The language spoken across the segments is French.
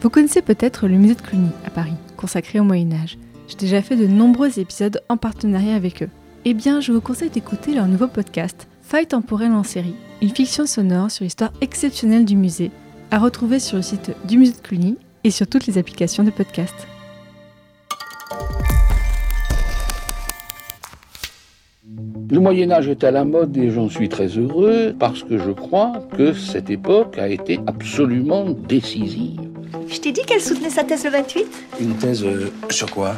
Vous connaissez peut-être le musée de Cluny à Paris, consacré au Moyen Âge. J'ai déjà fait de nombreux épisodes en partenariat avec eux. Eh bien, je vous conseille d'écouter leur nouveau podcast, Faille temporelle en série, une fiction sonore sur l'histoire exceptionnelle du musée, à retrouver sur le site du musée de Cluny et sur toutes les applications de podcast. Le Moyen Âge est à la mode et j'en suis très heureux parce que je crois que cette époque a été absolument décisive. Je t'ai dit qu'elle soutenait sa thèse le 28 Une thèse euh, sur quoi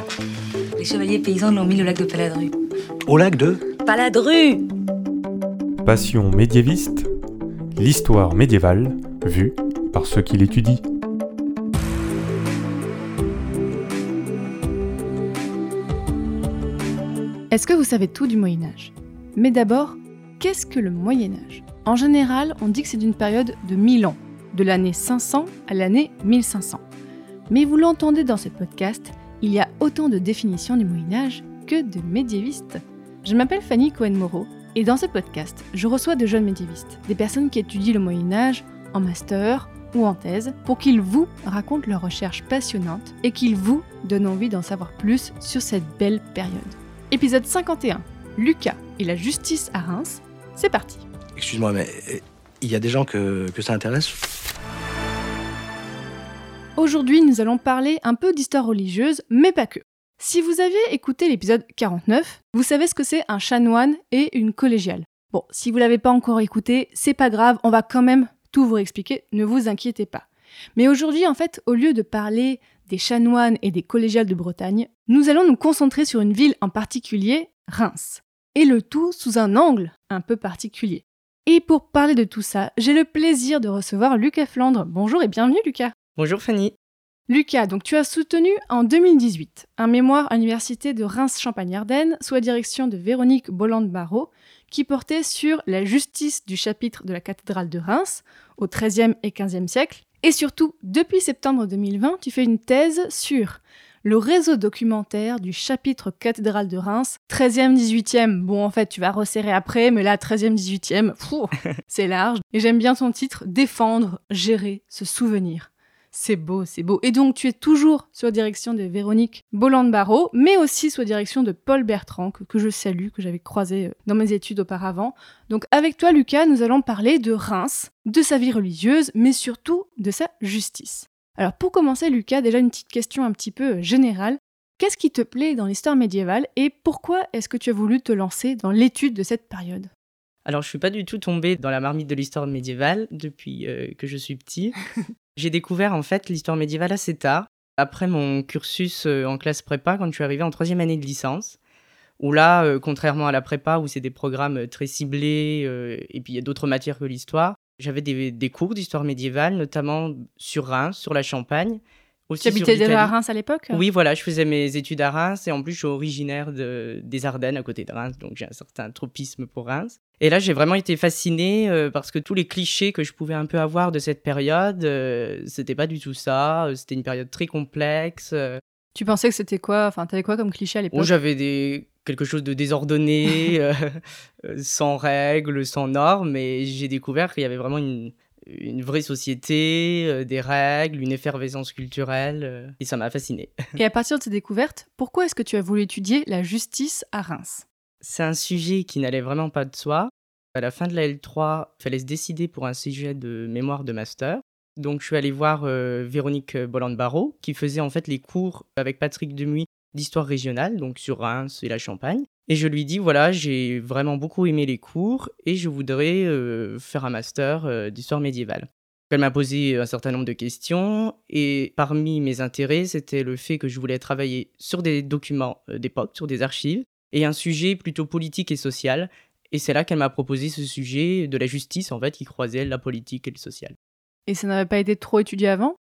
Les chevaliers paysans l'ont mis au lac de Paladru. Au lac de Paladru Passion médiéviste, l'histoire médiévale vue par ceux qui l'étudient. Est-ce que vous savez tout du Moyen Âge? Mais d'abord, qu'est-ce que le Moyen Âge? En général, on dit que c'est d'une période de 1000 ans, de l'année 500 à l'année 1500. Mais vous l'entendez dans ce podcast, il y a autant de définitions du Moyen Âge que de médiévistes. Je m'appelle Fanny Cohen-Moreau et dans ce podcast, je reçois de jeunes médiévistes, des personnes qui étudient le Moyen Âge en master ou en thèse, pour qu'ils vous racontent leurs recherches passionnantes et qu'ils vous donnent envie d'en savoir plus sur cette belle période. Épisode 51, Lucas et la justice à Reims, c'est parti. Excuse-moi, mais euh, il y a des gens que, que ça intéresse? Aujourd'hui, nous allons parler un peu d'histoire religieuse, mais pas que. Si vous aviez écouté l'épisode 49, vous savez ce que c'est un chanoine et une collégiale. Bon, si vous l'avez pas encore écouté, c'est pas grave, on va quand même tout vous expliquer, ne vous inquiétez pas. Mais aujourd'hui, en fait, au lieu de parler des chanoines et des collégiales de Bretagne, nous allons nous concentrer sur une ville en particulier, Reims. Et le tout sous un angle un peu particulier. Et pour parler de tout ça, j'ai le plaisir de recevoir Lucas Flandre. Bonjour et bienvenue Lucas. Bonjour Fanny. Lucas, donc tu as soutenu en 2018 un mémoire à l'université de Reims-Champagne-Ardenne sous la direction de Véronique Bolland-Barrault qui portait sur la justice du chapitre de la cathédrale de Reims au XIIIe et XVe siècle. Et surtout, depuis septembre 2020, tu fais une thèse sur le réseau documentaire du chapitre cathédrale de Reims, 13e, 18e. Bon, en fait, tu vas resserrer après, mais là, 13e, 18e, pfou, c'est large. Et j'aime bien ton titre, Défendre, gérer, se souvenir. C'est beau, c'est beau. Et donc, tu es toujours sous la direction de Véronique Bolland-Barrault, mais aussi sous la direction de Paul Bertrand, que, que je salue, que j'avais croisé euh, dans mes études auparavant. Donc, avec toi, Lucas, nous allons parler de Reims, de sa vie religieuse, mais surtout de sa justice. Alors, pour commencer, Lucas, déjà une petite question un petit peu euh, générale. Qu'est-ce qui te plaît dans l'histoire médiévale et pourquoi est-ce que tu as voulu te lancer dans l'étude de cette période? Alors, je suis pas du tout tombée dans la marmite de l'histoire médiévale depuis euh, que je suis petit. J'ai découvert en fait l'histoire médiévale assez tard, après mon cursus euh, en classe prépa, quand je suis arrivé en troisième année de licence. Où là, euh, contrairement à la prépa, où c'est des programmes euh, très ciblés, euh, et puis il y a d'autres matières que l'histoire, j'avais des, des cours d'histoire médiévale, notamment sur Reims, sur la Champagne. Aussi Tu habitais déjà à Reims à l'époque? Oui, voilà, je faisais mes études à Reims et en plus je suis originaire de, des Ardennes à côté de Reims, donc j'ai un certain tropisme pour Reims. Et là, j'ai vraiment été fasciné euh, parce que tous les clichés que je pouvais un peu avoir de cette période, euh, c'était pas du tout ça. Euh, C'était une période très complexe. euh, Tu pensais que c'était quoi Enfin, t'avais quoi comme cliché à l'époque? où j'avais des quelque chose de désordonné, euh, sans règles, sans normes, mais j'ai découvert qu'il y avait vraiment une, une vraie société, euh, des règles, une effervescence culturelle, euh, et ça m'a fasciné. Et à partir de ces découvertes, pourquoi est-ce que tu as voulu étudier la justice à Reims? C'est un sujet qui n'allait vraiment pas de soi. À la fin de la L3, il fallait se décider pour un sujet de mémoire de master. Donc je suis allé voir euh, Véronique Bolland-Barrault, qui faisait en fait les cours avec Patrick Demuy d'histoire régionale, donc sur Reims et la Champagne. Et je lui dis, voilà, j'ai vraiment beaucoup aimé les cours et je voudrais euh, faire un master euh, d'histoire médiévale. Elle m'a posé un certain nombre de questions et parmi mes intérêts, c'était le fait que je voulais travailler sur des documents euh, d'époque, sur des archives, et un sujet plutôt politique et social. Et c'est là qu'elle m'a proposé ce sujet de la justice, en fait, qui croisait la politique et le social. Et ça n'avait pas été trop étudié avant?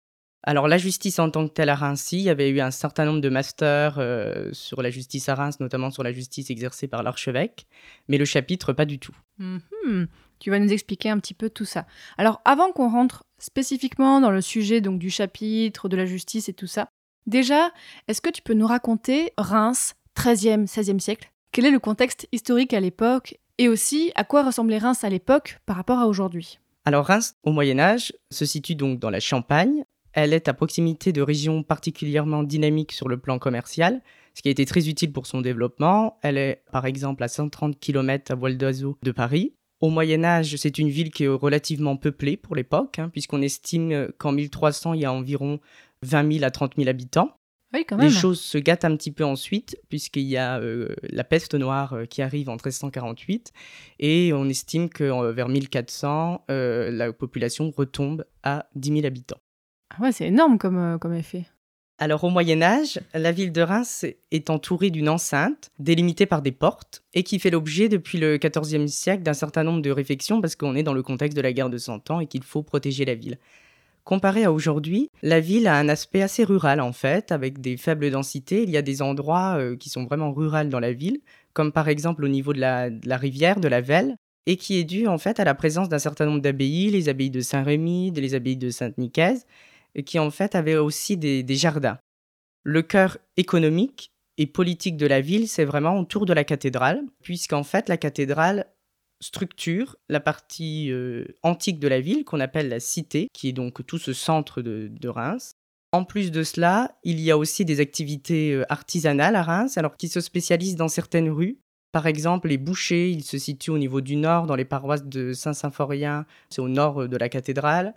Alors la justice en tant que telle à Reims, il y avait eu un certain nombre de masters euh, sur la justice à Reims, notamment sur la justice exercée par l'archevêque, mais le chapitre pas du tout. Mhm. Tu vas nous expliquer un petit peu tout ça. Alors, avant qu'on rentre spécifiquement dans le sujet donc du chapitre, de la justice et tout ça, déjà, est-ce que tu peux nous raconter Reims, 13e, 16e siècle Quel est le contexte historique à l'époque et aussi à quoi ressemblait Reims à l'époque par rapport à aujourd'hui? Alors Reims, au Moyen Âge, se situe donc dans la Champagne, Elle est à proximité de régions particulièrement dynamiques sur le plan commercial, ce qui a été très utile pour son développement. Elle est par exemple à 130 km à voile d'oiseau de Paris. Au Moyen Âge, c'est une ville qui est relativement peuplée pour l'époque, hein, puisqu'on estime qu'en 1300, il y a environ 20 000 à 30 000 habitants. Oui, quand même. Les choses se gâtent un petit peu ensuite, puisqu'il y a euh, la peste noire euh, qui arrive en 1348, et on estime que euh, vers 1400, la population retombe à 10 000 habitants. Ah ouais, c'est énorme comme, comme effet. Alors au Moyen Âge, la ville de Reims est entourée d'une enceinte délimitée par des portes et qui fait l'objet depuis le XIVe siècle d'un certain nombre de réflexions parce qu'on est dans le contexte de la guerre de Cent Ans et qu'il faut protéger la ville. Comparé à aujourd'hui, la ville a un aspect assez rural en fait, avec des faibles densités. Il y a des endroits euh, qui sont vraiment ruraux dans la ville, comme par exemple au niveau de la, rivière, de la Velle, et qui est dû en fait à la présence d'un certain nombre d'abbayes, les abbayes de Saint-Rémy, les abbayes de Sainte-Nicaise, qui en fait avaient aussi des, des jardins. Le cœur économique et politique de la ville, c'est vraiment autour de la cathédrale, puisqu'en fait la cathédrale structure la partie euh, antique de la ville qu'on appelle la cité, qui est donc tout ce centre de, Reims. En plus de cela, il y a aussi des activités euh, artisanales à Reims, alors qui se spécialisent dans certaines rues. Par exemple, les bouchers, ils se situent au niveau du nord, dans les paroisses de Saint-Symphorien, c'est au nord euh, de la cathédrale.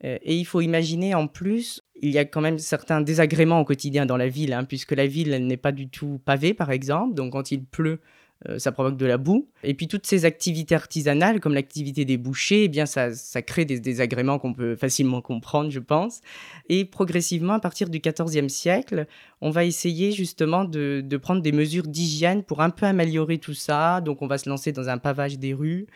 Et il faut imaginer en plus, il y a quand même certains désagréments au quotidien dans la ville, hein, puisque la ville n'est pas du tout pavée, par exemple. Donc quand il pleut, ça provoque de la boue. Et puis toutes ces activités artisanales, comme l'activité des bouchers, eh bien ça, crée des désagréments qu'on peut facilement comprendre, je pense. Et progressivement, à partir du XIVe siècle, on va essayer justement de, prendre des mesures d'hygiène pour un peu améliorer tout ça. Donc on va se lancer dans un pavage des rues,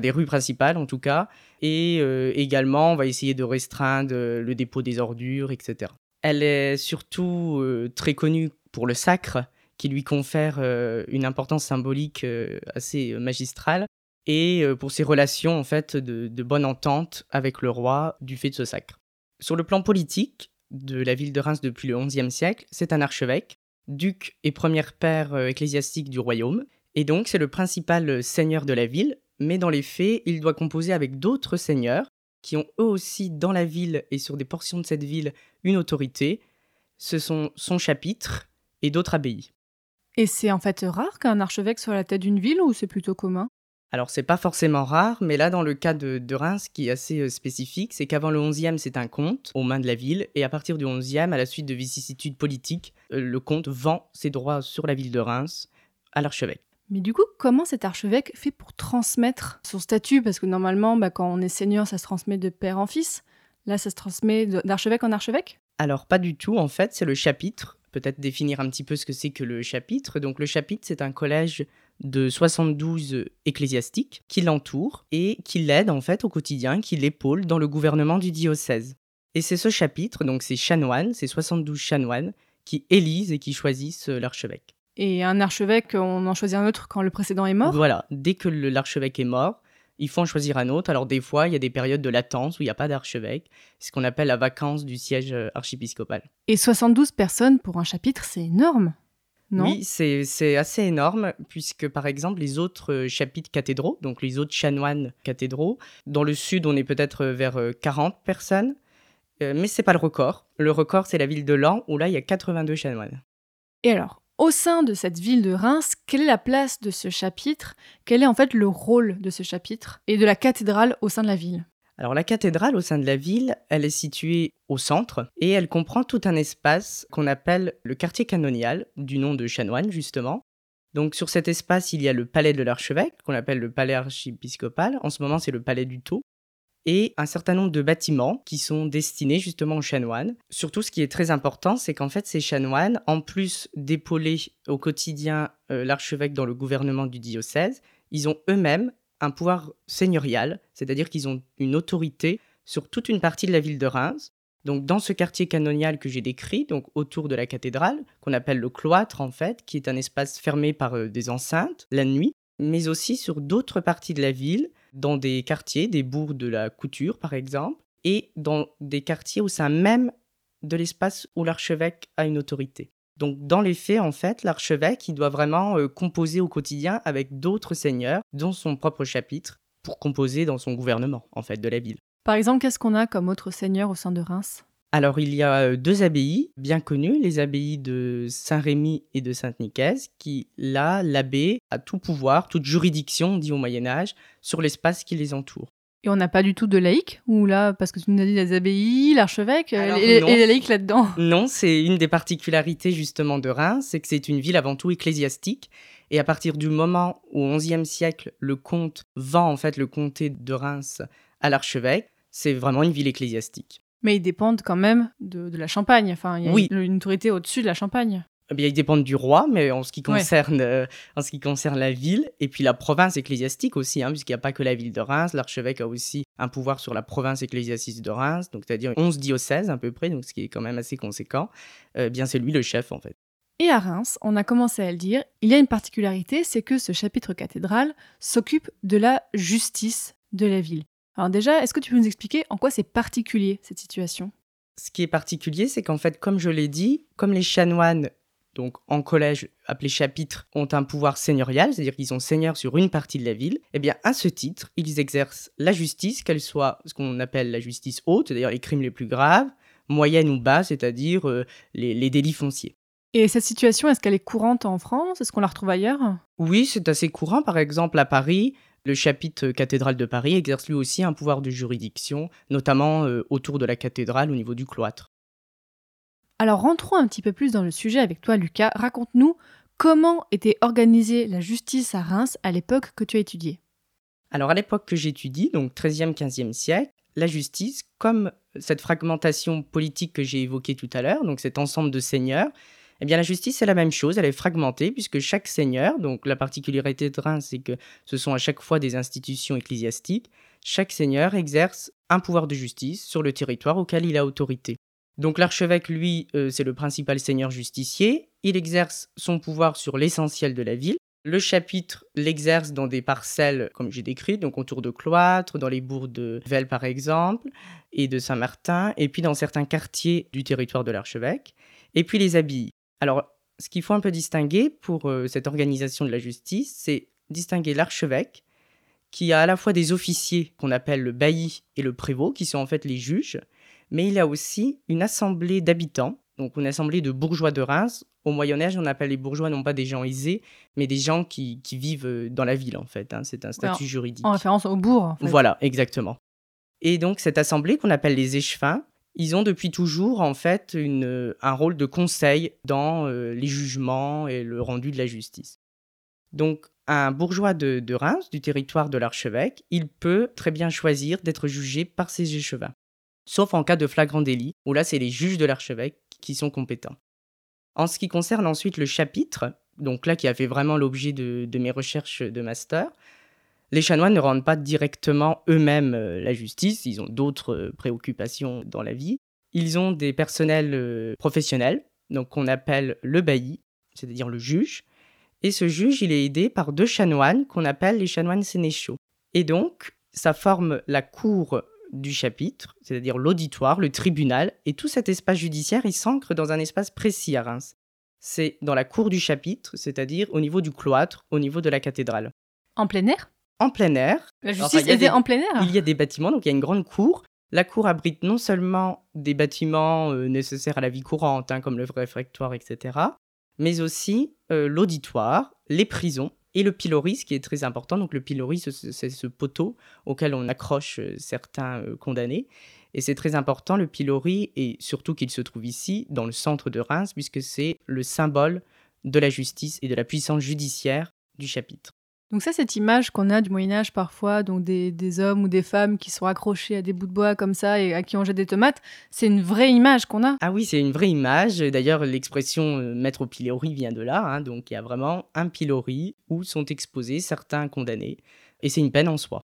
des rues principales en tout cas. Et euh, également, on va essayer de restreindre le dépôt des ordures, etc. Elle est surtout euh, très connue pour le sacre qui lui confère euh, une importance symbolique euh, assez euh, magistrale, et pour ses relations en fait de, bonne entente avec le roi du fait de ce sacre. Sur le plan politique de la ville de Reims depuis le XIe siècle, c'est un archevêque, duc et premier père ecclésiastique du royaume, et donc c'est le principal seigneur de la ville, mais dans les faits, il doit composer avec d'autres seigneurs qui ont eux aussi dans la ville et sur des portions de cette ville une autorité. Ce sont son chapitre et d'autres abbayes. Et c'est en fait rare qu'un archevêque soit à la tête d'une ville ou c'est plutôt commun? Alors, c'est pas forcément rare, mais là, dans le cas de, Reims, ce qui est assez euh, spécifique, c'est qu'avant le 11e, c'est un comte aux mains de la ville, et à partir du 11e, à la suite de vicissitudes politiques, euh, le comte vend ses droits sur la ville de Reims à l'archevêque. Mais du coup, comment cet archevêque fait pour transmettre son statut? Parce que normalement, bah, quand on est seigneur, ça se transmet de père en fils. Là, ça se transmet d'archevêque en archevêque? Alors, pas du tout. En fait, c'est le chapitre peut-être définir un petit peu ce que c'est que le chapitre. Donc le chapitre, c'est un collège de 72 ecclésiastiques qui l'entourent et qui l'aident en fait au quotidien, qui l'épaulent dans le gouvernement du diocèse. Et c'est ce chapitre, donc ces chanoines, ces 72 chanoines, qui élisent et qui choisissent l'archevêque. Et un archevêque, on en choisit un autre quand le précédent est mort? Voilà, dès que l'archevêque est mort, il faut en choisir un autre. Alors des fois, il y a des périodes de latence où il n'y a pas d'archevêque, ce qu'on appelle la vacance du siège euh, archiépiscopal. Et 72 personnes pour un chapitre, c'est énorme non? Oui, c'est assez énorme, puisque par exemple, les autres euh, chapitres cathédraux, donc les autres chanoines cathédraux, dans le sud, on est peut-être vers 40 euh, personnes, mais c'est pas le record. Le record, c'est la ville de Lan, où là, il y a 82 chanoines. Et alors, au sein de cette ville de Reims, quelle est la place de ce chapitre? Quel est en fait le rôle de ce chapitre et de la cathédrale au sein de la ville? Alors la cathédrale au sein de la ville, elle est située au centre et elle comprend tout un espace qu'on appelle le quartier canonial, du nom de chanoine justement. Donc sur cet espace, il y a le palais de l'archevêque, qu'on appelle le palais archiépiscopal. En ce moment, c'est le palais du Taux et un certain nombre de bâtiments qui sont destinés justement aux chanoines. Surtout, ce qui est très important, c'est qu'en fait, ces chanoines, en plus d'épauler au quotidien euh, l'archevêque dans le gouvernement du diocèse, ils ont eux-mêmes un pouvoir seigneurial, c'est-à-dire qu'ils ont une autorité sur toute une partie de la ville de Reims. Donc dans ce quartier canonial que j'ai décrit, donc autour de la cathédrale, qu'on appelle le cloître en fait, qui est un espace fermé par euh, des enceintes la nuit, mais aussi sur d'autres parties de la ville, dans des quartiers, des bourgs de la couture par exemple, et dans des quartiers au sein même de l'espace où l'archevêque a une autorité. Donc dans les faits, en fait, l'archevêque, il doit vraiment euh, composer au quotidien avec d'autres seigneurs, dont son propre chapitre, pour composer dans son gouvernement, en fait, de la ville. Par exemple, qu'est-ce qu'on a comme autre seigneur au sein de Reims? Alors, il y a deux abbayes bien connues, les abbayes de Saint-Rémy et de Sainte-Nicaise, qui, là, l'abbé a tout pouvoir, toute juridiction, dit au Moyen-Âge, sur l'espace qui les entoure. Et on n'a pas du tout de laïcs Ou là, parce que tu nous as dit les abbayes, l'archevêque, et, et les laïcs là-dedans Non, c'est une des particularités justement de Reims, c'est que c'est une ville avant tout ecclésiastique. Et à partir du moment où au XIe siècle, le comte vend en fait le comté de Reims à l'archevêque, c'est vraiment une ville ecclésiastique. Mais ils dépendent quand même de, de la Champagne. Enfin, il y a Oui. une, une autorité au-dessus de la Champagne. Eh bien, ils dépendent du roi, mais en ce qui Ouais. concerne, euh, en ce qui concerne la ville, et puis la province ecclésiastique aussi, hein, puisqu'il n'y a pas que la ville de Reims, l'archevêque a aussi un pouvoir sur la province ecclésiastique de Reims, donc c'est-à-dire 11 diocèses à peu près, donc ce qui est quand même assez conséquent. Euh, bien, c'est lui le chef en fait. Et à Reims, on a commencé à le dire, il y a une particularité, c'est que ce chapitre cathédral s'occupe de la justice de la ville. Alors déjà, est-ce que tu peux nous expliquer en quoi c'est particulier cette situation? Ce qui est particulier, c'est qu'en fait, comme je l'ai dit, comme les chanoines, donc en collège appelés chapitres, ont un pouvoir seigneurial, c'est-à-dire qu'ils sont seigneurs sur une partie de la ville, eh bien, à ce titre, ils exercent la justice, qu'elle soit ce qu'on appelle la justice haute, c'est-à-dire les crimes les plus graves, moyenne ou basse, c'est-à-dire euh, les, les délits fonciers. Et cette situation, est-ce qu'elle est courante en France? Est-ce qu'on la retrouve ailleurs? Oui, c'est assez courant. Par exemple, à Paris, le chapitre cathédrale de Paris exerce lui aussi un pouvoir de juridiction, notamment euh, autour de la cathédrale au niveau du cloître. Alors rentrons un petit peu plus dans le sujet avec toi, Lucas. Raconte-nous comment était organisée la justice à Reims à l'époque que tu as étudiée. Alors à l'époque que j'étudie, donc 13e, 15e siècle, la justice, comme cette fragmentation politique que j'ai évoquée tout à l'heure, donc cet ensemble de seigneurs, eh bien la justice c'est la même chose, elle est fragmentée puisque chaque seigneur, donc la particularité de Reims c'est que ce sont à chaque fois des institutions ecclésiastiques, chaque seigneur exerce un pouvoir de justice sur le territoire auquel il a autorité. Donc l'archevêque, lui, euh, c'est le principal seigneur justicier, il exerce son pouvoir sur l'essentiel de la ville, le chapitre l'exerce dans des parcelles, comme j'ai décrit, donc autour de cloîtres, dans les bourgs de Velle par exemple, et de Saint-Martin, et puis dans certains quartiers du territoire de l'archevêque, et puis les abbayes. Alors, ce qu'il faut un peu distinguer pour euh, cette organisation de la justice, c'est distinguer l'archevêque, qui a à la fois des officiers qu'on appelle le bailli et le prévôt, qui sont en fait les juges, mais il a aussi une assemblée d'habitants, donc une assemblée de bourgeois de Reims. Au Moyen Âge, on appelle les bourgeois non pas des gens aisés, mais des gens qui, qui vivent euh, dans la ville, en fait. hein. C'est un statut juridique. En référence au bourg. en fait. Voilà, exactement. Et donc, cette assemblée qu'on appelle les échevins, ils ont depuis toujours, en fait, euh, un rôle de conseil dans euh, les jugements et le rendu de la justice. Donc, un bourgeois de, Reims, du territoire de l'archevêque, il peut très bien choisir d'être jugé par ses échevins. Sauf en cas de flagrant délit, où là, c'est les juges de l'archevêque qui sont compétents. En ce qui concerne ensuite le chapitre, donc là qui a fait vraiment l'objet de mes recherches de master, les chanoines ne rendent pas directement eux-mêmes euh, la justice, ils ont d'autres euh, préoccupations dans la vie. Ils ont des personnels euh, professionnels, donc qu'on appelle le bailli, c'est-à-dire le juge. Et ce juge, il est aidé par deux chanoines qu'on appelle les chanoines sénéchaux. Et donc, ça forme la cour du chapitre, c'est-à-dire l'auditoire, le tribunal, et tout cet espace judiciaire, il s'ancre dans un espace précis à Reims. C'est dans la cour du chapitre, c'est-à-dire au niveau du cloître, au niveau de la cathédrale. En plein air? En plein air, La Enfin, justice était des- en plein air il y a des bâtiments, donc il y a une grande cour. La cour abrite non seulement des bâtiments euh, nécessaires à la vie courante, hein, comme le réfectoire, etc., mais aussi euh, l'auditoire, les prisons et le pilori, ce qui est très important. Donc le pilori, ce- ce- c'est ce poteau auquel on accroche euh, certains condamnés. Et c'est très important, le pilori, et surtout qu'il se trouve ici, dans le centre de Reims, puisque c'est le symbole de la justice et de la puissance judiciaire du chapitre. Donc ça, cette image qu'on a du Moyen Âge parfois, donc des, hommes ou des femmes qui sont accrochés à des bouts de bois comme ça et à qui on jette des tomates, c'est une vraie image qu'on a. Ah oui, c'est une vraie image. D'ailleurs, l'expression euh, mettre au pilori vient de là. hein. Donc, il y a vraiment un pilori où sont exposés certains condamnés. Et c'est une peine en soi.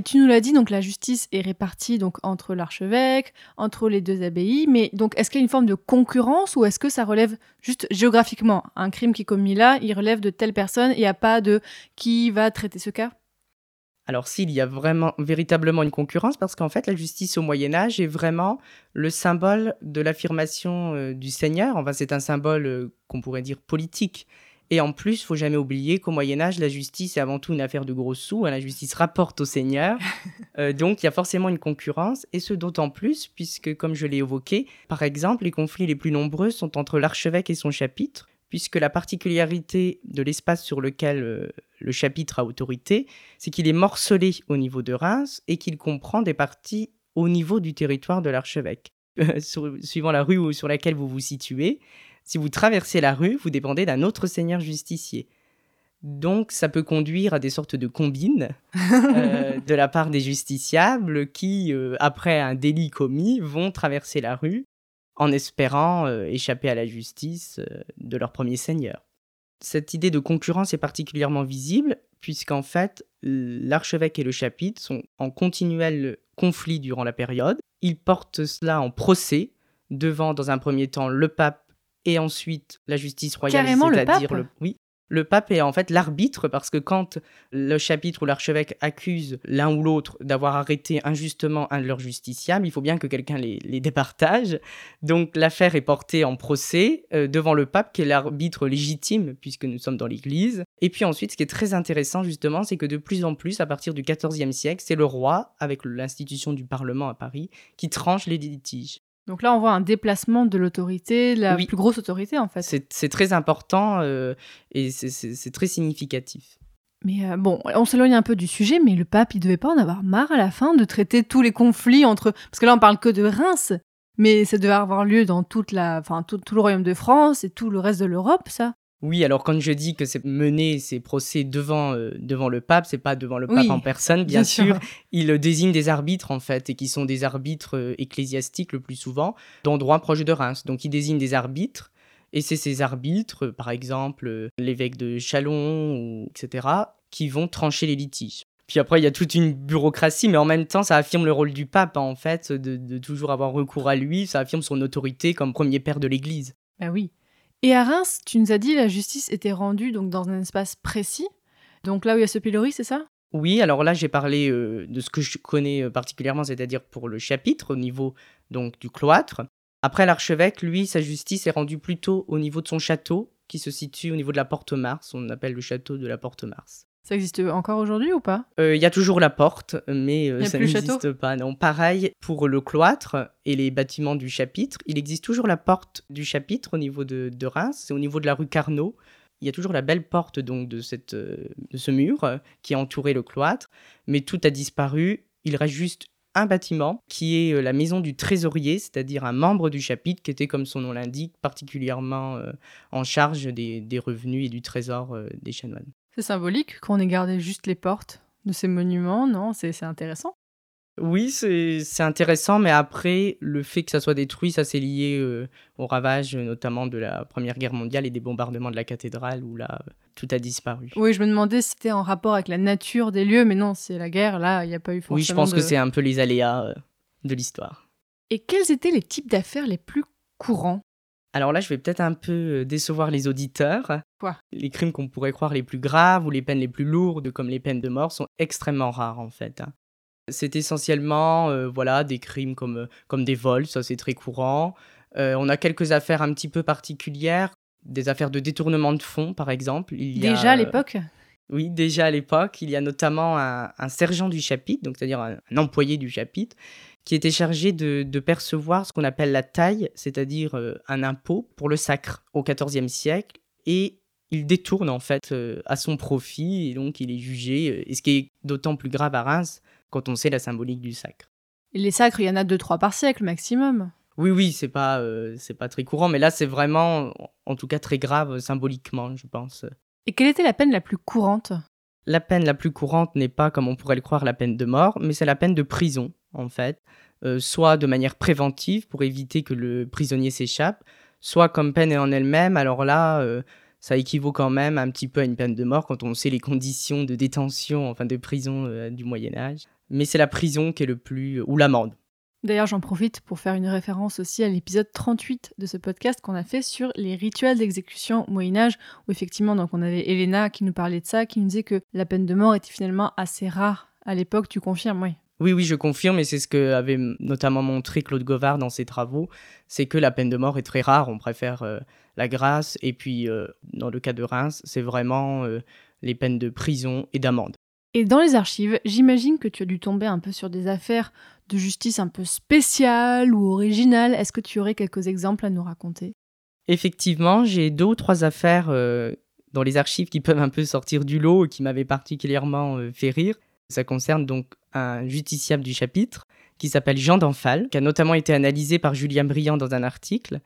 Et tu nous l'as dit, donc la justice est répartie donc entre l'archevêque, entre les deux abbayes, mais donc est-ce qu'il y a une forme de concurrence ou est-ce que ça relève juste géographiquement? Un crime qui est commis là, il relève de telle personne, il n'y a pas de qui va traiter ce cas? Alors s'il y a vraiment véritablement une concurrence, parce qu'en fait la justice au Moyen Âge est vraiment le symbole de l'affirmation euh, du Seigneur. Enfin c'est un symbole euh, qu'on pourrait dire politique. Et en plus, il faut jamais oublier qu'au Moyen Âge, la justice est avant tout une affaire de gros sous. Hein. La justice rapporte au Seigneur. Euh, donc, il y a forcément une concurrence. Et ce d'autant plus, puisque, comme je l'ai évoqué, par exemple, les conflits les plus nombreux sont entre l'archevêque et son chapitre, puisque la particularité de l'espace sur lequel euh, le chapitre a autorité, c'est qu'il est morcelé au niveau de Reims et qu'il comprend des parties au niveau du territoire de l'archevêque. suivant la rue sur laquelle vous vous situez, si vous traversez la rue, vous dépendez d'un autre seigneur justicier. Donc ça peut conduire à des sortes de combines euh, de la part des justiciables qui, euh, après un délit commis, vont traverser la rue en espérant euh, échapper à la justice de leur premier seigneur. Cette idée de concurrence est particulièrement visible puisqu'en fait l'archevêque et le chapitre sont en continuel conflit durant la période. Ils portent cela en procès devant dans un premier temps le pape et ensuite la justice royale, c'est-à-dire le, oui, le pape est en fait l'arbitre parce que quand le chapitre ou l'archevêque accuse l'un ou l'autre d'avoir arrêté injustement un de leurs justiciables, il faut bien que quelqu'un les, départage. Donc l'affaire est portée en procès euh, devant le pape qui est l'arbitre légitime puisque nous sommes dans l'Église. Et puis ensuite, ce qui est très intéressant justement, c'est que de plus en plus, à partir du XIVe siècle, c'est le roi, avec l'institution du Parlement à Paris, qui tranche les litiges. Donc là, on voit un déplacement de l'autorité, la plus grosse autorité en fait. C'est très important euh, et c'est très significatif. Mais euh, bon, on s'éloigne un peu du sujet, mais le pape, il devait pas en avoir marre à la fin de traiter tous les conflits entre. Parce que là, on parle que de Reims, mais ça devait avoir lieu dans toute la, enfin, tout le royaume de France et tout le reste de l'Europe, ça. Oui, alors quand je dis que c'est mener ces procès devant, euh, devant le pape, c'est pas devant le pape en personne, bien, sûr. Il désigne des arbitres en fait, et qui sont des arbitres euh, ecclésiastiques le plus souvent, d'endroits proches de Reims. Donc il désigne des arbitres, et c'est ces arbitres, par exemple euh, l'évêque de Chalon, ou, etc., qui vont trancher les litiges. Puis après, il y a toute une bureaucratie, mais en même temps, ça affirme le rôle du pape, en fait, de, de toujours avoir recours à lui, ça affirme son autorité comme premier père de l'Église. Ben oui. Et à Reims, tu nous as dit la justice était rendue donc dans un espace précis. Donc là où il y a ce pilori, c'est ça? Oui, alors là j'ai parlé euh, de ce que je connais euh, particulièrement, c'est-à-dire pour le chapitre au niveau donc du cloître. Après l'archevêque, lui, sa justice est rendue plutôt au niveau de son château, qui se situe au niveau de la Porte Mars. On appelle le château de la Porte Mars. Ça existe encore aujourd'hui ou pas? Euh, Il y a toujours la porte, mais euh, ça n'existe pas. Non, pareil pour le cloître et les bâtiments du chapitre. Il existe toujours la porte du chapitre au niveau de, Reims, c'est au niveau de la rue Carnot. Il y a toujours la belle porte donc de, cette, euh, de ce mur qui a entouré le cloître, mais tout a disparu. Il reste juste un bâtiment qui est la maison du trésorier, c'est-à-dire un membre du chapitre qui était, comme son nom l'indique, particulièrement en charge des, des, revenus et du trésor des chanoines. C'est symbolique qu'on ait gardé juste les portes de ces monuments, non? C'est intéressant. Oui, c'est intéressant, mais après, le fait que ça soit détruit, ça c'est lié euh, au ravage notamment de la Première Guerre mondiale et des bombardements de la cathédrale où là, tout a disparu. Oui, je me demandais si c'était en rapport avec la nature des lieux, mais non, c'est la guerre, là, il n'y a pas eu forcément Oui, je pense que c'est un peu les aléas euh, de l'histoire. Et quels étaient les types d'affaires les plus courants? Alors là, je vais peut-être un peu euh, décevoir les auditeurs. Quoi? Les crimes qu'on pourrait croire les plus graves ou les peines les plus lourdes, comme les peines de mort, sont extrêmement rares en fait. Hein. C'est essentiellement euh, voilà, des crimes comme, euh, comme des vols, ça c'est très courant. on a quelques affaires un petit peu particulières, des affaires de détournement de fonds par exemple. Il déjà à l'époque? Oui, déjà à l'époque, il y a notamment un, sergent du chapitre, donc c'est-à-dire un, employé du chapitre, qui était chargé de, percevoir ce qu'on appelle la taille, c'est-à-dire euh, un impôt pour le sacre au XIVe siècle, et il détourne en fait euh, à son profit, et donc il est jugé, euh, et ce qui est d'autant plus grave à Reims quand on sait la symbolique du sacre. Et les sacres, il y en a deux, trois par siècle maximum. Oui, oui, c'est pas, c'est pas très courant, mais là c'est vraiment, en tout cas, très grave symboliquement, je pense. Et quelle était la peine la plus courante? La peine la plus courante n'est pas, comme on pourrait le croire, la peine de mort, mais c'est la peine de prison en fait, euh, soit de manière préventive pour éviter que le prisonnier s'échappe, soit comme peine en elle-même. Alors là, euh, ça équivaut quand même un petit peu à une peine de mort quand on sait les conditions de détention, enfin de prison euh, du Moyen Âge. mais c'est la prison qui est le plus... ou l'amende. D'ailleurs, j'en profite pour faire une référence aussi à l'épisode 38 de ce podcast qu'on a fait sur les rituels d'exécution au Moyen Âge, où effectivement, donc on avait Elena qui nous parlait de ça, qui nous disait que la peine de mort était finalement assez rare à l'époque. Tu confirmes, oui oui, oui, je confirme, et c'est ce que avait notamment montré Claude Govard dans ses travaux, c'est que la peine de mort est très rare, on préfère euh, la grâce, et puis euh, dans le cas de Reims, c'est vraiment euh, les peines de prison et d'amende. Et dans les archives, j'imagine que tu as dû tomber un peu sur des affaires de justice un peu spéciales ou originales. Est-ce que tu aurais quelques exemples à nous raconter? Effectivement, j'ai deux ou trois affaires dans les archives qui peuvent un peu sortir du lot et qui m'avaient particulièrement fait rire. Ça concerne donc un justiciable du chapitre qui s'appelle Jean d'Enfal, qui a notamment été analysé par Julien Briand dans un article.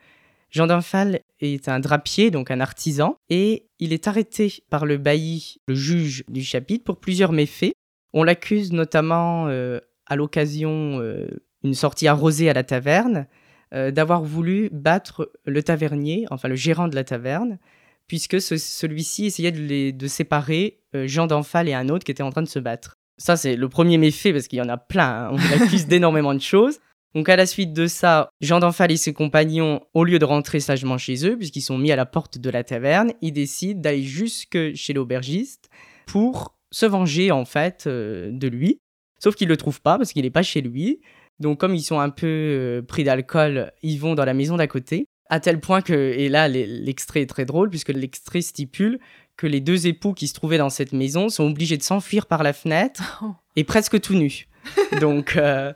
Jean d'Enfal est un drapier, donc un artisan, et il est arrêté par le bailli, le juge du chapitre, pour plusieurs méfaits. On l'accuse notamment, euh, à l'occasion euh, d'une sortie arrosée à la taverne, euh, d'avoir voulu battre le tavernier, enfin le gérant de la taverne, puisque celui-ci essayait de, de séparer Jean d'Enfal et un autre qui était en train de se battre. Ça, c'est le premier méfait parce qu'il y en a plein. Hein. On l'accuse d'énormément de choses. Donc, à la suite de ça, Jean d'Enfal et ses compagnons, au lieu de rentrer sagement chez eux, puisqu'ils sont mis à la porte de la taverne, ils décident d'aller jusque chez l'aubergiste pour se venger, en fait, euh, de lui. Sauf qu'ils le trouvent pas parce qu'il n'est pas chez lui. Donc, comme ils sont un peu euh, pris d'alcool, ils vont dans la maison d'à côté. À tel point que, et là, l'extrait est très drôle, puisque l'extrait stipule que les deux époux qui se trouvaient dans cette maison sont obligés de s'enfuir par la fenêtre oh. et presque tout nus. Donc, euh,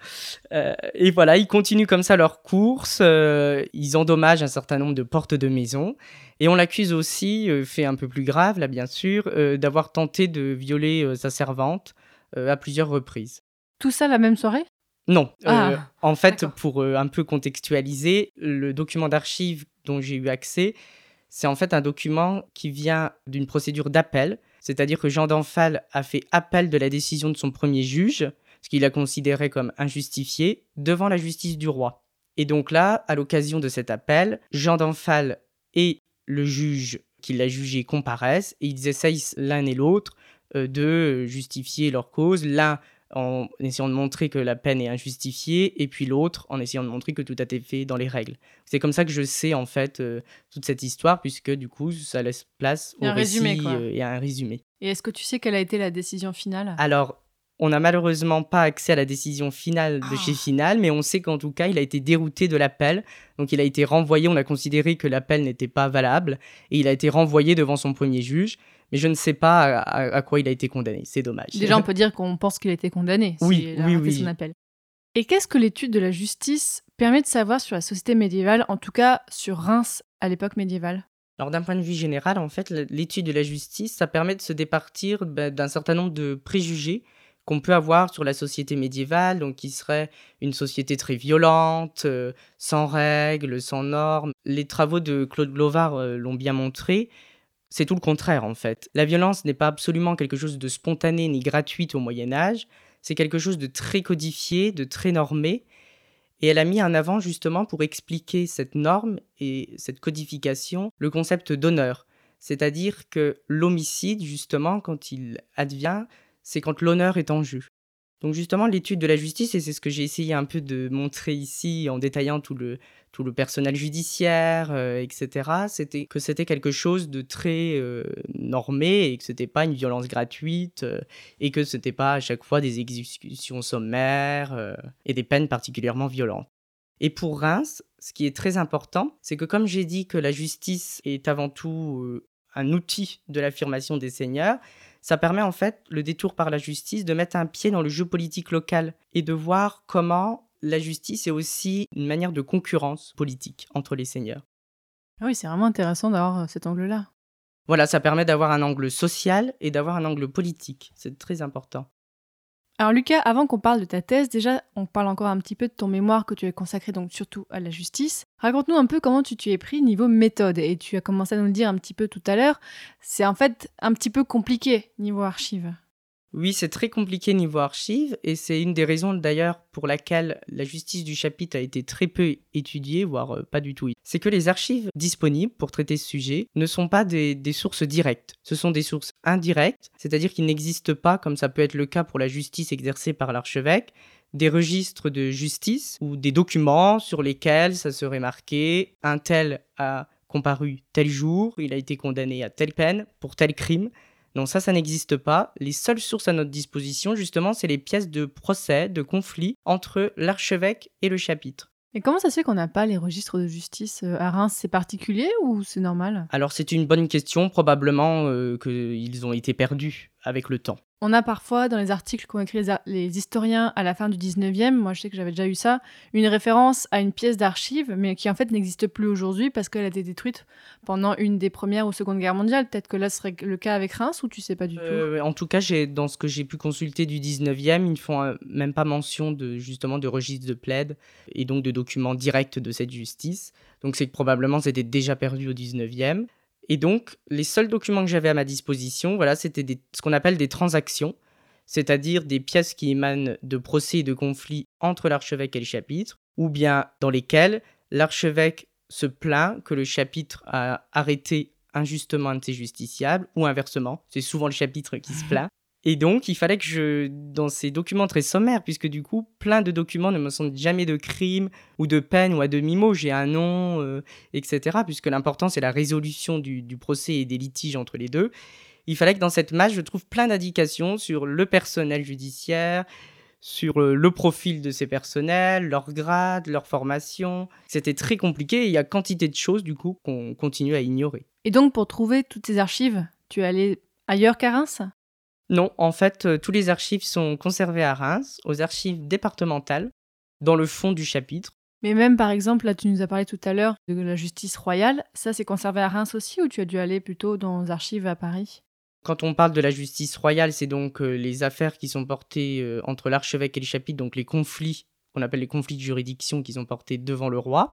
euh, et voilà, ils continuent comme ça leur course. Euh, ils endommagent un certain nombre de portes de maison. Et on l'accuse aussi, fait un peu plus grave là bien sûr, d'avoir tenté de violer sa servante à plusieurs reprises. Tout ça la même soirée? Non. Ah, en fait, pour un peu contextualiser, le document d'archives dont j'ai eu accès c'est en fait un document qui vient d'une procédure d'appel, c'est-à-dire que Jean d'Enfal a fait appel de la décision de son premier juge, ce qu'il a considéré comme injustifié, devant la justice du roi. Et donc là, à l'occasion de cet appel, Jean d'Enfal et le juge qui l'a jugé comparaissent et ils essayent l'un et l'autre euh, de justifier leur cause. L'un en essayant de montrer que la peine est injustifiée, et puis l'autre en essayant de montrer que tout a été fait dans les règles. C'est comme ça que je sais en fait euh, toute cette histoire, puisque du coup ça laisse place au récit euh, et à un résumé. Et est-ce que tu sais quelle a été la décision finale? Alors, on n'a malheureusement pas accès à la décision finale de chez ah. Final, mais on sait qu'en tout cas, il a été dérouté de l'appel. Donc, il a été renvoyé. On a considéré que l'appel n'était pas valable et il a été renvoyé devant son premier juge mais je ne sais pas à, quoi il a été condamné. C'est dommage. Déjà, on peut dire qu'on pense qu'il a été condamné. Oui, oui, oui. Son appel. Et qu'est-ce que l'étude de la justice permet de savoir sur la société médiévale, en tout cas sur Reims à l'époque médiévale? Alors d'un point de vue général, en fait, l'étude de la justice, ça permet de se départir bah, d'un certain nombre de préjugés qu'on peut avoir sur la société médiévale, donc qui serait une société très violente, euh, sans règles, sans normes. Les travaux de Claude Glovard euh, l'ont bien montré. C'est tout le contraire en fait. La violence n'est pas absolument quelque chose de spontané ni gratuit au Moyen Âge, c'est quelque chose de très codifié, de très normé, et elle a mis en avant justement pour expliquer cette norme et cette codification le concept d'honneur. C'est-à-dire que l'homicide, justement, quand il advient, c'est quand l'honneur est en jeu. Donc justement, l'étude de la justice, et c'est ce que j'ai essayé un peu de montrer ici en détaillant tout le, tout le personnel judiciaire, euh, etc., c'était que c'était quelque chose de très euh, normé et que c'était pas une violence gratuite euh, et que c'était pas à chaque fois des exécutions sommaires et des peines particulièrement violentes. Et pour Reims, ce qui est très important, c'est que comme j'ai dit que la justice est avant tout un outil de l'affirmation des seigneurs, ça permet en fait, le détour par la justice, de mettre un pied dans le jeu politique local et de voir comment la justice est aussi une manière de concurrence politique entre les seigneurs. Ah oui, c'est vraiment intéressant d'avoir euh, cet angle-là. Voilà, ça permet d'avoir un angle social et d'avoir un angle politique. C'est très important. Alors Lucas, avant qu'on parle de ta thèse, déjà on parle encore un petit peu de ton mémoire que tu as consacré donc surtout à la justice. Raconte-nous un peu comment tu t'y es pris niveau méthode et tu as commencé à nous le dire un petit peu tout à l'heure. C'est en fait un petit peu compliqué niveau archive. Oui, c'est très compliqué niveau archives et c'est une des raisons d'ailleurs pour laquelle la justice du chapitre a été très peu étudiée, voire euh, pas du tout. C'est que les archives disponibles pour traiter ce sujet ne sont pas des, sources directes, ce sont des sources indirectes, c'est-à-dire qu'ils n'existent pas, comme ça peut être le cas pour la justice exercée par l'archevêque, des registres de justice ou des documents sur lesquels ça serait marqué un tel a comparu tel jour, il a été condamné à telle peine pour tel crime. Non, ça, ça n'existe pas. Les seules sources à notre disposition, justement, c'est les pièces de procès, de conflit entre l'archevêque et le chapitre. Et comment ça se fait qu'on n'a pas les registres de justice euh, à Reims? C'est particulier ou c'est normal? Alors c'est une bonne question, probablement euh, qu'ils ont été perdus avec le temps. On a parfois dans les articles qu'ont écrit les, historiens à la fin du 19e, moi je sais que j'avais déjà eu ça, une référence à une pièce d'archive, mais qui en fait n'existe plus aujourd'hui parce qu'elle a été détruite pendant une des premières ou secondes guerres mondiales. Peut-être que là serait le cas avec Reims ou tu sais pas du tout? Euh, En tout cas, dans ce que j'ai pu consulter du 19e, ils ne font euh, même pas mention de justement de registre de plaide et donc de documents directs de cette justice. Donc c'est que probablement c'était déjà perdu au 19e. Et donc, les seuls documents que j'avais à ma disposition, voilà, c'était ce qu'on appelle des transactions, c'est-à-dire des pièces qui émanent de procès et de conflits entre l'archevêque et le chapitre, ou bien dans lesquelles l'archevêque se plaint que le chapitre a arrêté injustement un de ses justiciables, ou inversement, c'est souvent le chapitre qui se plaint. Et donc, il fallait que je, dans ces documents très sommaires, puisque du coup, plein de documents ne me sont jamais de crime ou de peine ou à demi-mot, j'ai un nom, euh, etc., puisque l'important, c'est la résolution du, procès et des litiges entre les deux. Il fallait que dans cette masse, je trouve plein d'indications sur le personnel judiciaire, sur euh, le profil de ces personnels, leur grade, leur formation. C'était très compliqué et il y a quantité de choses, du coup, qu'on continue à ignorer. Et donc, pour trouver toutes ces archives, tu es allé ailleurs qu'à Reims? Non, en fait, euh, tous les archives sont conservés à Reims, aux archives départementales, dans le fond du chapitre. Mais même par exemple, là tu nous as parlé tout à l'heure de la justice royale, ça c'est conservé à Reims aussi ou tu as dû aller plutôt dans les archives à Paris? Quand on parle de la justice royale, c'est donc euh, les affaires qui sont portées euh, entre l'archevêque et le chapitre, donc les conflits, qu'on appelle les conflits de juridiction qui sont portés devant le roi.